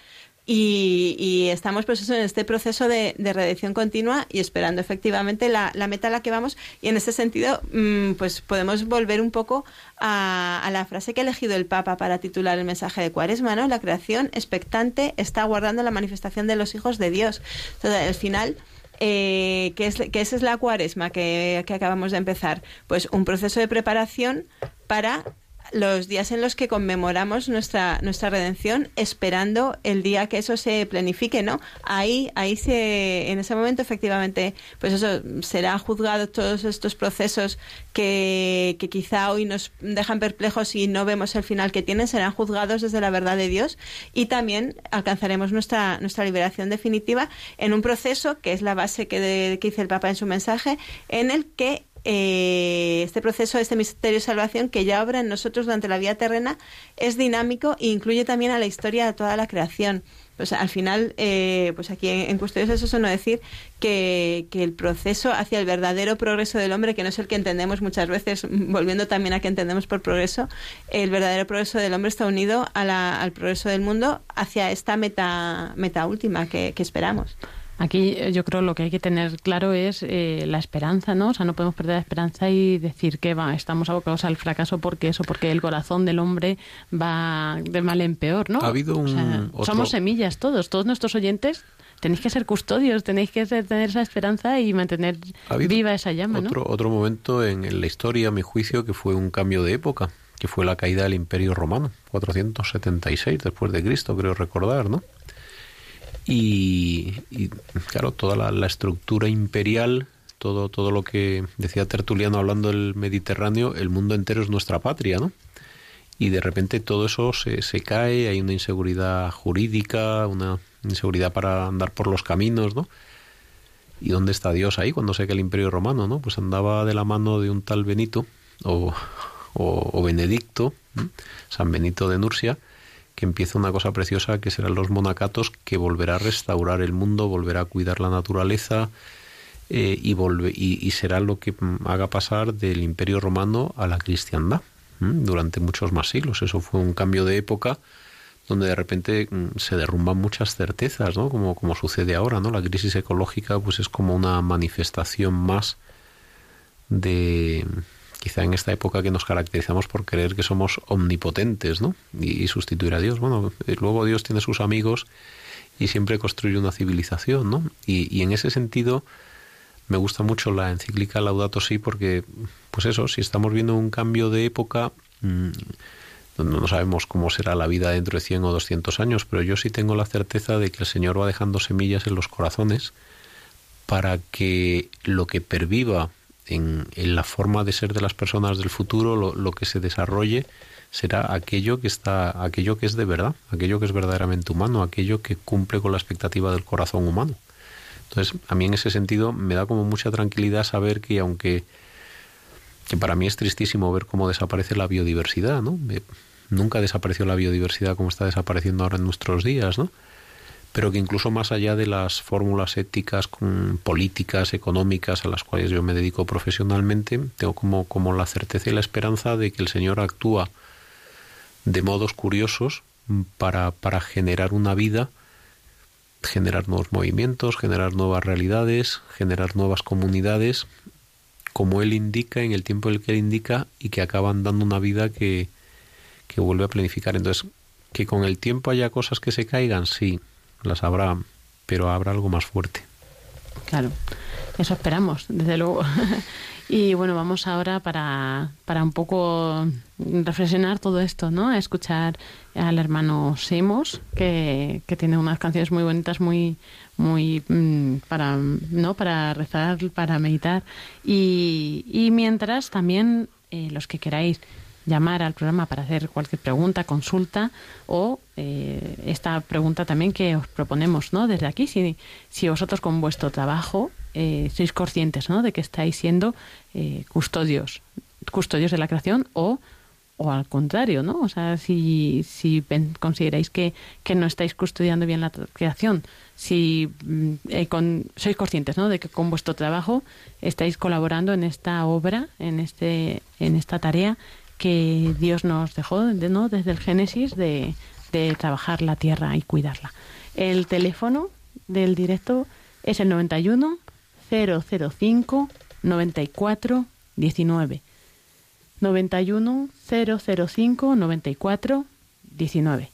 y, estamos pues en este proceso de, redención continua y esperando efectivamente la, meta a la que vamos. Y en ese sentido, mm, pues podemos volver un poco a, la frase que ha elegido el Papa para titular el mensaje de Cuaresma, ¿no? La creación expectante está aguardando la manifestación de los hijos de Dios. Entonces, al final eh, ¿qué, es, esa es la cuaresma que, que acabamos de empezar? Pues un proceso de preparación para los días en los que conmemoramos nuestra nuestra redención esperando el día que eso se planifique no ahí ahí se en ese momento efectivamente pues eso será juzgado todos estos procesos que, que quizá hoy nos dejan perplejos y no vemos el final que tienen. Serán juzgados desde la verdad de Dios y también alcanzaremos nuestra nuestra liberación definitiva en un proceso que es la base que, que dice el Papa en su mensaje en el que eh, este proceso, este misterio de salvación que ya obra en nosotros durante la vida terrena, es dinámico e incluye también a la historia de toda la creación. Pues al final, eh, pues aquí en, Custodios es eso no decir que, que, el proceso hacia el verdadero progreso del hombre, que no es el que entendemos muchas veces, volviendo también a que entendemos por progreso, el verdadero progreso del hombre está unido al progreso del mundo hacia esta meta, meta última que esperamos. Aquí eh, yo creo lo que hay que tener claro es eh, la esperanza, ¿no? O sea, no podemos perder la esperanza y decir que va, estamos abocados al fracaso porque eso, porque el corazón del hombre va de mal en peor, ¿no? Ha habido un Somos semillas todos, todos nuestros oyentes tenéis que ser custodios, tenéis que tener esa esperanza y mantener viva esa llama, otro, Otro momento en la historia, a mi juicio, que fue un cambio de época, que fue la caída del Imperio Romano, 476 después de Cristo, creo recordar, ¿no? Y, claro, toda la, estructura imperial, todo, todo lo que decía Tertuliano hablando del Mediterráneo, el mundo entero es nuestra patria, ¿no? Y de repente todo eso se, se cae, hay una inseguridad jurídica, una inseguridad para andar por los caminos, ¿no? ¿Y dónde está Dios ahí cuando se cae el Imperio Romano, no? Pues andaba de la mano de un tal Benito o, o, Benedicto, San Benito de Nursia, que empieza una cosa preciosa que serán los monacatos, que volverá a restaurar el mundo, volverá a cuidar la naturaleza eh, y, y, será lo que haga pasar del imperio romano a la cristiandad durante muchos más siglos. Eso fue un cambio de época donde de repente mm, se derrumban muchas certezas, ¿no? Como, como sucede ahora, ¿no? La crisis ecológica pues es como una manifestación más de, quizá en esta época que nos caracterizamos por creer que somos omnipotentes, ¿no? Y, sustituir a Dios. Bueno, eh, luego Dios tiene sus amigos y siempre construye una civilización, ¿no? Y, en ese sentido me gusta mucho la encíclica Laudato Si porque, pues eso, si estamos viendo un cambio de época, mmm, no sabemos cómo será la vida dentro de 100 o 200 años, pero yo sí tengo la certeza de que el Señor va dejando semillas en los corazones para que lo que perviva en, la forma de ser de las personas del futuro, lo, lo, que se desarrolle será aquello que está, aquello que es de verdad, aquello que es verdaderamente humano, aquello que cumple con la expectativa del corazón humano. Entonces, a mí en ese sentido me da como mucha tranquilidad saber que aunque que para mí es tristísimo ver cómo desaparece la biodiversidad, ¿no? Nunca desapareció la biodiversidad como está desapareciendo ahora en nuestros días, ¿no? Pero que incluso más allá de las fórmulas éticas, políticas, económicas a las cuales yo me dedico profesionalmente, tengo como, como la certeza y la esperanza de que el Señor actúa de modos curiosos para, para generar una vida, generar nuevos movimientos, generar nuevas realidades, generar nuevas comunidades como él indica, en el tiempo en el que él indica, y que acaban dando una vida que, que vuelve a planificar. Entonces, que con el tiempo haya cosas que se caigan, sí, las habrá, pero habrá algo más fuerte. Claro, eso esperamos, desde luego. y bueno, vamos ahora para, para un poco reflexionar todo esto, ¿no? A escuchar al hermano Semos, que, que tiene unas canciones muy bonitas, muy, muy mm, para no para rezar para meditar y, y mientras también eh, los que queráis llamar al programa para hacer cualquier pregunta consulta o eh, esta pregunta también que os proponemos no desde aquí si, si vosotros con vuestro trabajo eh, sois conscientes ¿no? de que estáis siendo custodios custodios de la creación o o al contrario, ¿no? O sea, si, si consideráis que, que no estáis custodiando bien la creación, si mm, eh, con, sois conscientes, ¿no? De que con vuestro trabajo estáis colaborando en esta obra, en este, en esta tarea que Dios nos dejó, ¿no? Desde el Génesis de, de trabajar la tierra y cuidarla. El teléfono del directo es el 91 005 94 19. 91 005 94 19.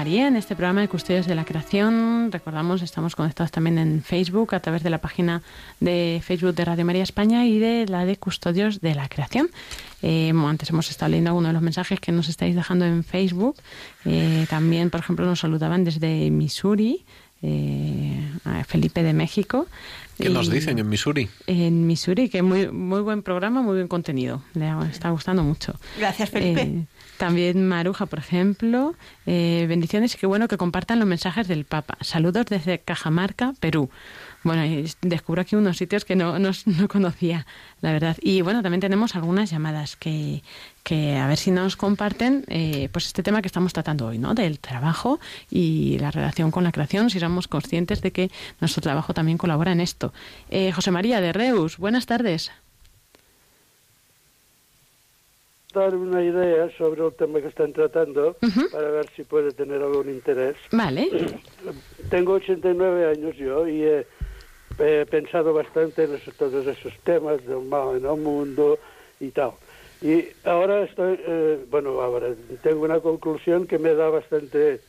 María, en este programa de Custodios de la Creación. Recordamos, estamos conectados también en Facebook, a través de la página de Facebook de Radio María España y de la de Custodios de la Creación. Eh, antes hemos estado leyendo algunos de los mensajes que nos estáis dejando en Facebook. Eh, también, por ejemplo, nos saludaban desde Missouri, eh, Felipe de México. ¿Qué nos dicen en Missouri? En Missouri, que muy, muy buen programa, muy buen contenido. Le está gustando mucho. Gracias, Felipe. También Maruja, por ejemplo. Eh, bendiciones y qué bueno que compartan los mensajes del Papa. Saludos desde Cajamarca, Perú. Bueno, descubro aquí unos sitios que no, no, no, conocía, la verdad. Y bueno, también tenemos algunas llamadas que, que a ver si nos comparten eh, pues este tema que estamos tratando hoy, ¿no? Del trabajo y la relación con la creación, si somos conscientes de que nuestro trabajo también colabora en esto. Eh, José María de Reus, buenas tardes. Dar una idea sobre el tema que están tratando uh -huh. para ver si puede tener algún interés. Vale. Tengo 89 años yo y he, he pensado bastante en eso, todos esos temas del mal en el mundo y tal. Y ahora estoy, eh, bueno, ahora tengo una conclusión que me da bastante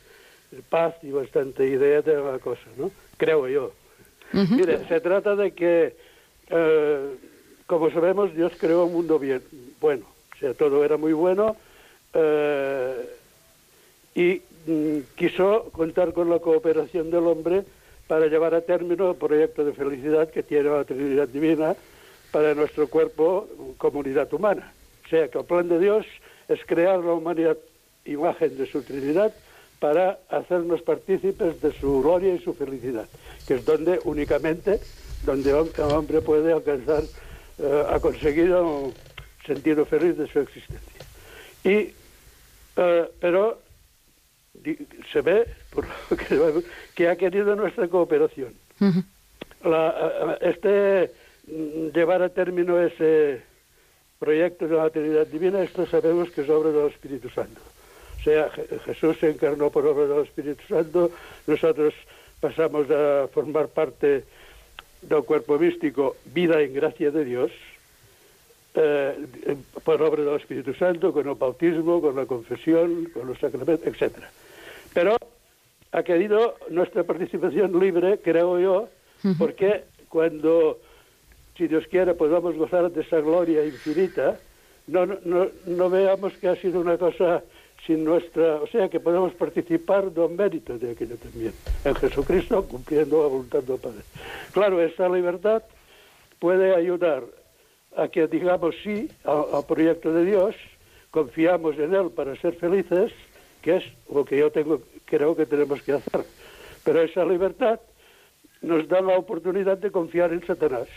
paz y bastante idea de la cosa, ¿no? Creo yo. Uh -huh. Mire, se trata de que, eh, como sabemos, Dios creó un mundo bien, bueno sea, todo era muy bueno eh, y mm, quiso contar con la cooperación del hombre para llevar a término el proyecto de felicidad que tiene la Trinidad Divina para nuestro cuerpo, comunidad humana. O sea, que el plan de Dios es crear la humanidad imagen de su Trinidad para hacernos partícipes de su gloria y su felicidad, que es donde únicamente, donde el hombre puede alcanzar, eh, ha conseguido sentido feliz de su existencia. Y, uh, pero di, se ve por lo que, que, ha querido nuestra cooperación. Uh -huh. la, uh, este llevar a término ese proyecto de la Trinidad Divina, esto sabemos que es obra del Espíritu Santo. O sea, Jesús se encarnó por obra del Espíritu Santo, nosotros pasamos a formar parte del cuerpo místico, vida en gracia de Dios, eh, por obra del Espíritu Santo, con el bautismo, con la confesión, con los sacramentos, etc. Pero ha querido nuestra participación libre, creo yo, porque cuando, si Dios quiere, podamos gozar de esa gloria infinita, no, no, no veamos que ha sido una cosa sin nuestra, o sea, que podemos participar del mérito de aquello también, en Jesucristo, cumpliendo la voluntad del Padre. Claro, esta libertad puede ayudar a que digamos sí ao, ao proyecto de Dios, confiamos en Él para ser felices, que es lo que yo tengo, creo que tenemos que hacer. Pero esa libertad nos da la oportunidad de confiar en Satanás.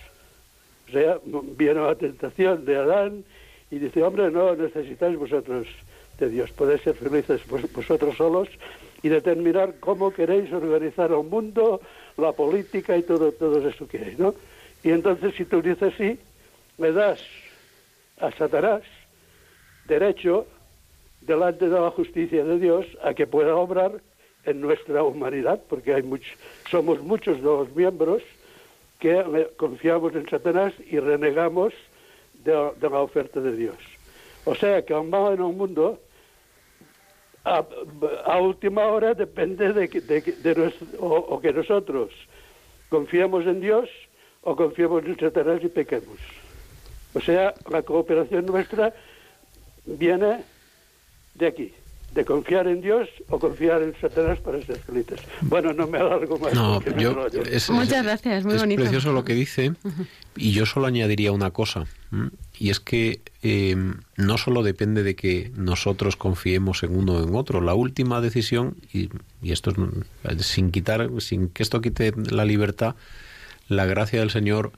O sea, viene la tentación de Adán y dice, hombre, no necesitáis vosotros de Dios, podéis ser felices vos, vosotros solos y determinar cómo queréis organizar el mundo, la política y todo, todo eso que hay, ¿no? Y entonces si tú dices sí, me das a Satanás derecho delante de la justicia de Dios a que pueda obrar en nuestra humanidad, porque hay somos muchos los miembros que confiamos en Satanás y renegamos de, la oferta de Dios. O sea que el mal en el mundo a, última hora depende de, de, o que nosotros confiemos en Dios o confiemos en Satanás y pequemos. O sea, la cooperación nuestra viene de aquí, de confiar en Dios o confiar en Satanás para ser felices. Bueno, no me alargo más. No, yo, es, Muchas gracias, muy es bonito. precioso lo que dice y yo solo añadiría una cosa, y es que eh, no solo depende de que nosotros confiemos en uno o en otro, la última decisión, y, y esto es sin quitar, sin que esto quite la libertad, la gracia del Señor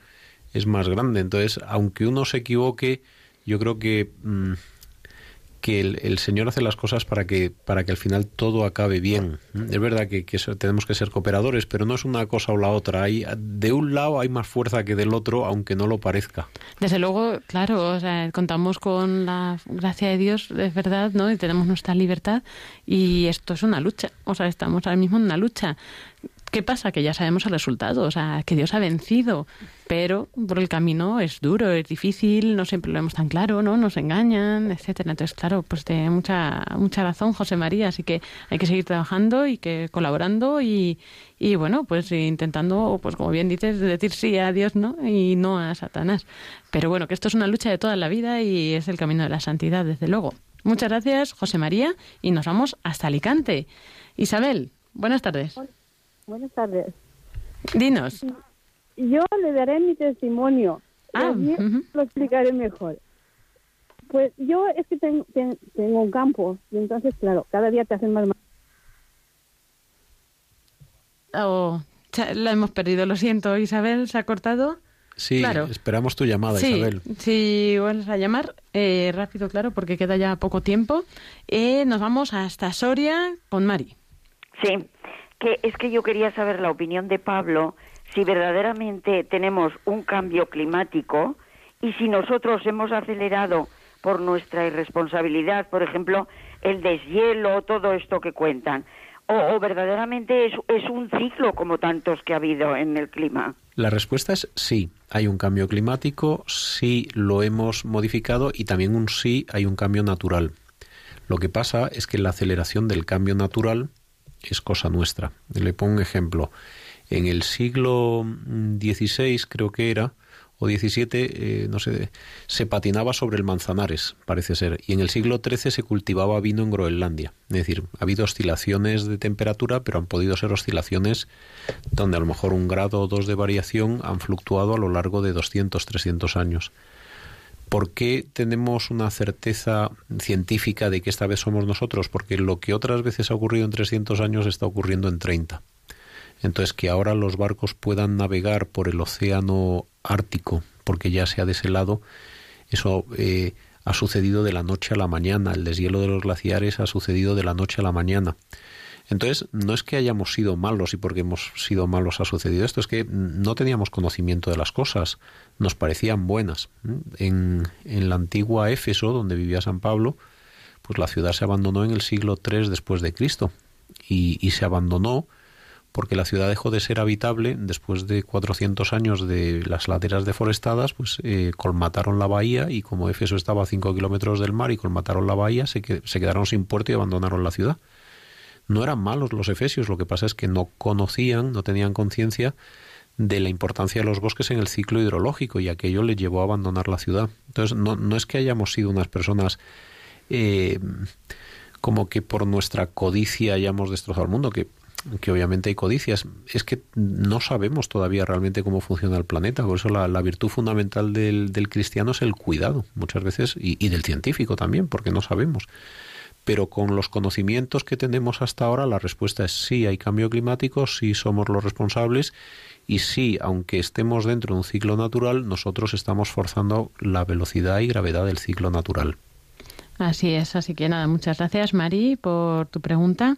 es más grande. Entonces, aunque uno se equivoque, yo creo que, mmm, que el, Señor hace las cosas para que, para que al final todo acabe bien. Es verdad que, que, tenemos que ser cooperadores, pero no es una cosa o la otra. Hay, de un lado hay más fuerza que del otro, aunque no lo parezca. Desde luego, claro, o sea, contamos con la gracia de Dios, es verdad, ¿no? Y tenemos nuestra libertad y esto es una lucha. O sea, estamos ahora mismo en una lucha ¿Qué pasa? Que ya sabemos el resultado, o sea, que Dios ha vencido, pero por el camino es duro, es difícil, no siempre lo vemos tan claro, ¿no? Nos engañan, etcétera. Entonces, claro, pues tiene mucha mucha razón José María, así que hay que seguir trabajando y que colaborando y, y bueno, pues intentando, pues como bien dices, decir sí a Dios, ¿no? Y no a Satanás. Pero bueno, que esto es una lucha de toda la vida y es el camino de la santidad, desde luego. Muchas gracias, José María, y nos vamos hasta Alicante. Isabel, buenas tardes. Buenas tardes. Dinos. Yo le daré mi testimonio. Ah, y así ujú. lo explicaré mejor. Pues yo es que ten- ten- tengo un campo y entonces, claro, cada día te hacen más... Oh, cha- la hemos perdido, lo siento, Isabel, ¿se ha cortado? Sí, Claro. esperamos tu llamada, sí, Isabel. si vuelves a llamar, eh, rápido, claro, porque queda ya poco tiempo. Eh, nos vamos hasta Soria con Mari. Sí, que es que yo quería saber la opinión de Pablo si verdaderamente tenemos un cambio climático y si nosotros hemos acelerado por nuestra irresponsabilidad, por ejemplo, el deshielo, todo esto que cuentan, o, o verdaderamente es, es un ciclo como tantos que ha habido en el clima. La respuesta es sí. Hay un cambio climático, sí lo hemos modificado y también un sí hay un cambio natural. Lo que pasa es que la aceleración del cambio natural es cosa nuestra. Le pongo un ejemplo. En el siglo XVI, creo que era, o XVII, eh, no sé, se patinaba sobre el Manzanares, parece ser, y en el siglo XIII se cultivaba vino en Groenlandia. Es decir, ha habido oscilaciones de temperatura, pero han podido ser oscilaciones donde a lo mejor un grado o dos de variación han fluctuado a lo largo de 200, 300 años. ¿Por qué tenemos una certeza científica de que esta vez somos nosotros? Porque lo que otras veces ha ocurrido en 300 años está ocurriendo en 30. Entonces, que ahora los barcos puedan navegar por el océano Ártico, porque ya se ha deshelado, eso eh, ha sucedido de la noche a la mañana. El deshielo de los glaciares ha sucedido de la noche a la mañana. Entonces, no es que hayamos sido malos y porque hemos sido malos ha sucedido esto, es que no teníamos conocimiento de las cosas, nos parecían buenas. En, en la antigua Éfeso, donde vivía San Pablo, pues la ciudad se abandonó en el siglo III después de Cristo y, y se abandonó porque la ciudad dejó de ser habitable después de 400 años de las laderas deforestadas, pues eh, colmataron la bahía y como Éfeso estaba a 5 kilómetros del mar y colmataron la bahía, se, se quedaron sin puerto y abandonaron la ciudad. No eran malos los efesios, lo que pasa es que no conocían, no tenían conciencia de la importancia de los bosques en el ciclo hidrológico y aquello les llevó a abandonar la ciudad. Entonces, no, no es que hayamos sido unas personas eh, como que por nuestra codicia hayamos destrozado el mundo, que, que obviamente hay codicias, es que no sabemos todavía realmente cómo funciona el planeta, por eso la, la virtud fundamental del, del cristiano es el cuidado, muchas veces, y, y del científico también, porque no sabemos pero con los conocimientos que tenemos hasta ahora la respuesta es sí, hay cambio climático, sí somos los responsables y sí, aunque estemos dentro de un ciclo natural, nosotros estamos forzando la velocidad y gravedad del ciclo natural. Así es, así que nada, muchas gracias Mari por tu pregunta.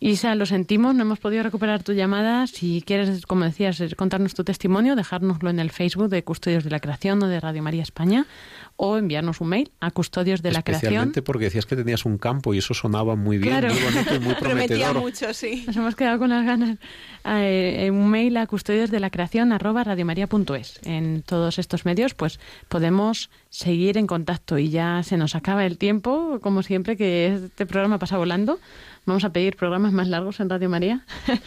Isa, lo sentimos, no hemos podido recuperar tu llamada. Si quieres, como decías, contarnos tu testimonio, dejárnoslo en el Facebook de Custodios de la Creación o de Radio María España o enviarnos un mail a custodios de la creación. Especialmente porque decías que tenías un campo y eso sonaba muy bien, Claro. muy bonito y muy Prometía prometedor. mucho, sí. Nos hemos quedado con las ganas. Eh, eh, un mail a custodios de la creación arroba radiomaria.es. En todos estos medios, pues podemos seguir en contacto y ya se nos acaba el tiempo, como siempre, que este programa pasa volando. Vamos a pedir programas más largos en Radio María.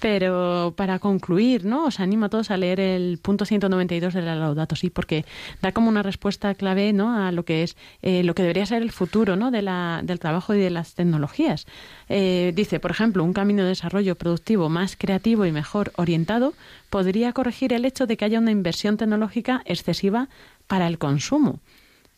Pero para concluir, ¿no? Os animo a todos a leer el punto 192 de la Laudato Si, porque da como una respuesta clave, ¿no? A lo que es eh, lo que debería ser el futuro, ¿no? De la, del trabajo y de las tecnologías. Eh, dice, por ejemplo, un camino de desarrollo productivo más creativo y mejor orientado podría corregir el hecho de que haya una inversión tecnológica excesiva para el consumo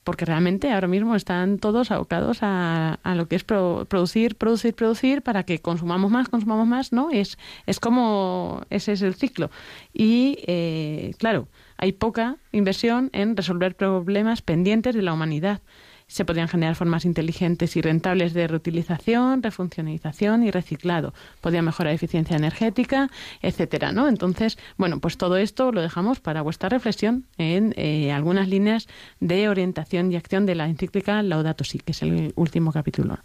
porque realmente ahora mismo están todos abocados a, a lo que es pro- producir, producir, producir para que consumamos más, consumamos más, ¿no? Es, es como ese es el ciclo. Y eh, claro, hay poca inversión en resolver problemas pendientes de la humanidad. Se podrían generar formas inteligentes y rentables de reutilización, refuncionalización y reciclado. Podría mejorar eficiencia energética, etcétera, ¿no? Entonces, bueno, pues todo esto lo dejamos para vuestra reflexión en eh, algunas líneas de orientación y acción de la encíclica Laudato Si, que es el último capítulo.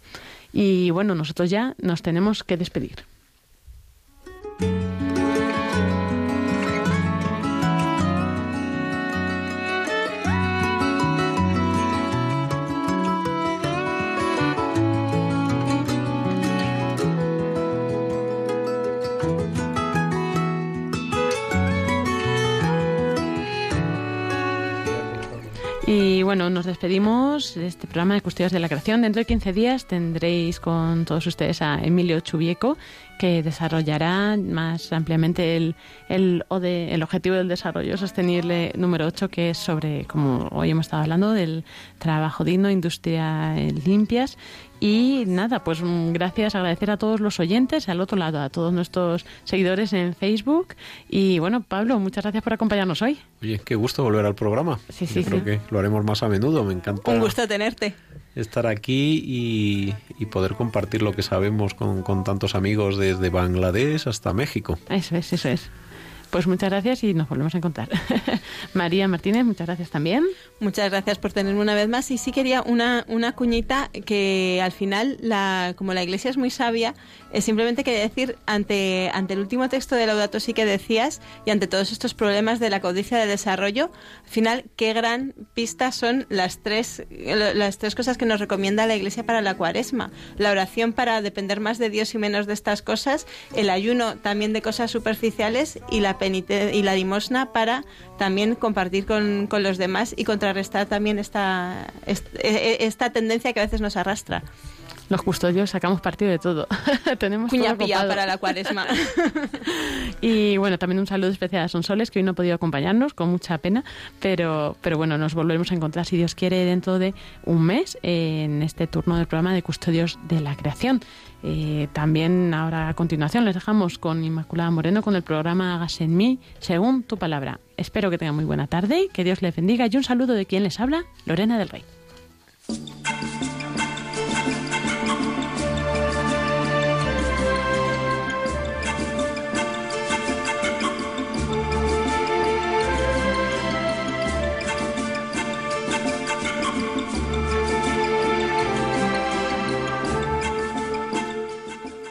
Y bueno, nosotros ya nos tenemos que despedir. Bueno, nos despedimos de este programa de Custodios de la Creación. Dentro de 15 días tendréis con todos ustedes a Emilio Chubieco, que desarrollará más ampliamente el, el, el objetivo del desarrollo sostenible número 8, que es sobre, como hoy hemos estado hablando, del trabajo digno, industria limpias y nada, pues mm, gracias, agradecer a todos los oyentes, al otro lado, a todos nuestros seguidores en Facebook. Y bueno, Pablo, muchas gracias por acompañarnos hoy. Oye, qué gusto volver al programa. Sí, sí, Yo creo que lo haremos más a menudo, me encanta. Un gusto tenerte. Estar aquí y, y poder compartir lo que sabemos con, con tantos amigos desde Bangladesh hasta México. Eso es, eso es. Pues muchas gracias y nos volvemos a encontrar. María Martínez, muchas gracias también. Muchas gracias por tenerme una vez más. Y sí quería una, una cuñita que al final, la, como la Iglesia es muy sabia, es simplemente quería decir, ante, ante el último texto de Laudato sí que decías, y ante todos estos problemas de la codicia de desarrollo, al final, qué gran pista son las tres, las tres cosas que nos recomienda la Iglesia para la cuaresma. La oración para depender más de Dios y menos de estas cosas, el ayuno también de cosas superficiales y la y la limosna para también compartir con, con los demás y contrarrestar también esta, esta, esta tendencia que a veces nos arrastra. Los custodios sacamos partido de todo. Tenemos Cuña para la cuaresma. y bueno, también un saludo especial a Sonsoles, que hoy no ha podido acompañarnos, con mucha pena, pero, pero bueno, nos volveremos a encontrar, si Dios quiere, dentro de un mes en este turno del programa de Custodios de la Creación. Eh, también ahora a continuación les dejamos con Inmaculada Moreno con el programa Hagas en mí, según tu palabra. Espero que tengan muy buena tarde, que Dios les bendiga y un saludo de quien les habla, Lorena del Rey.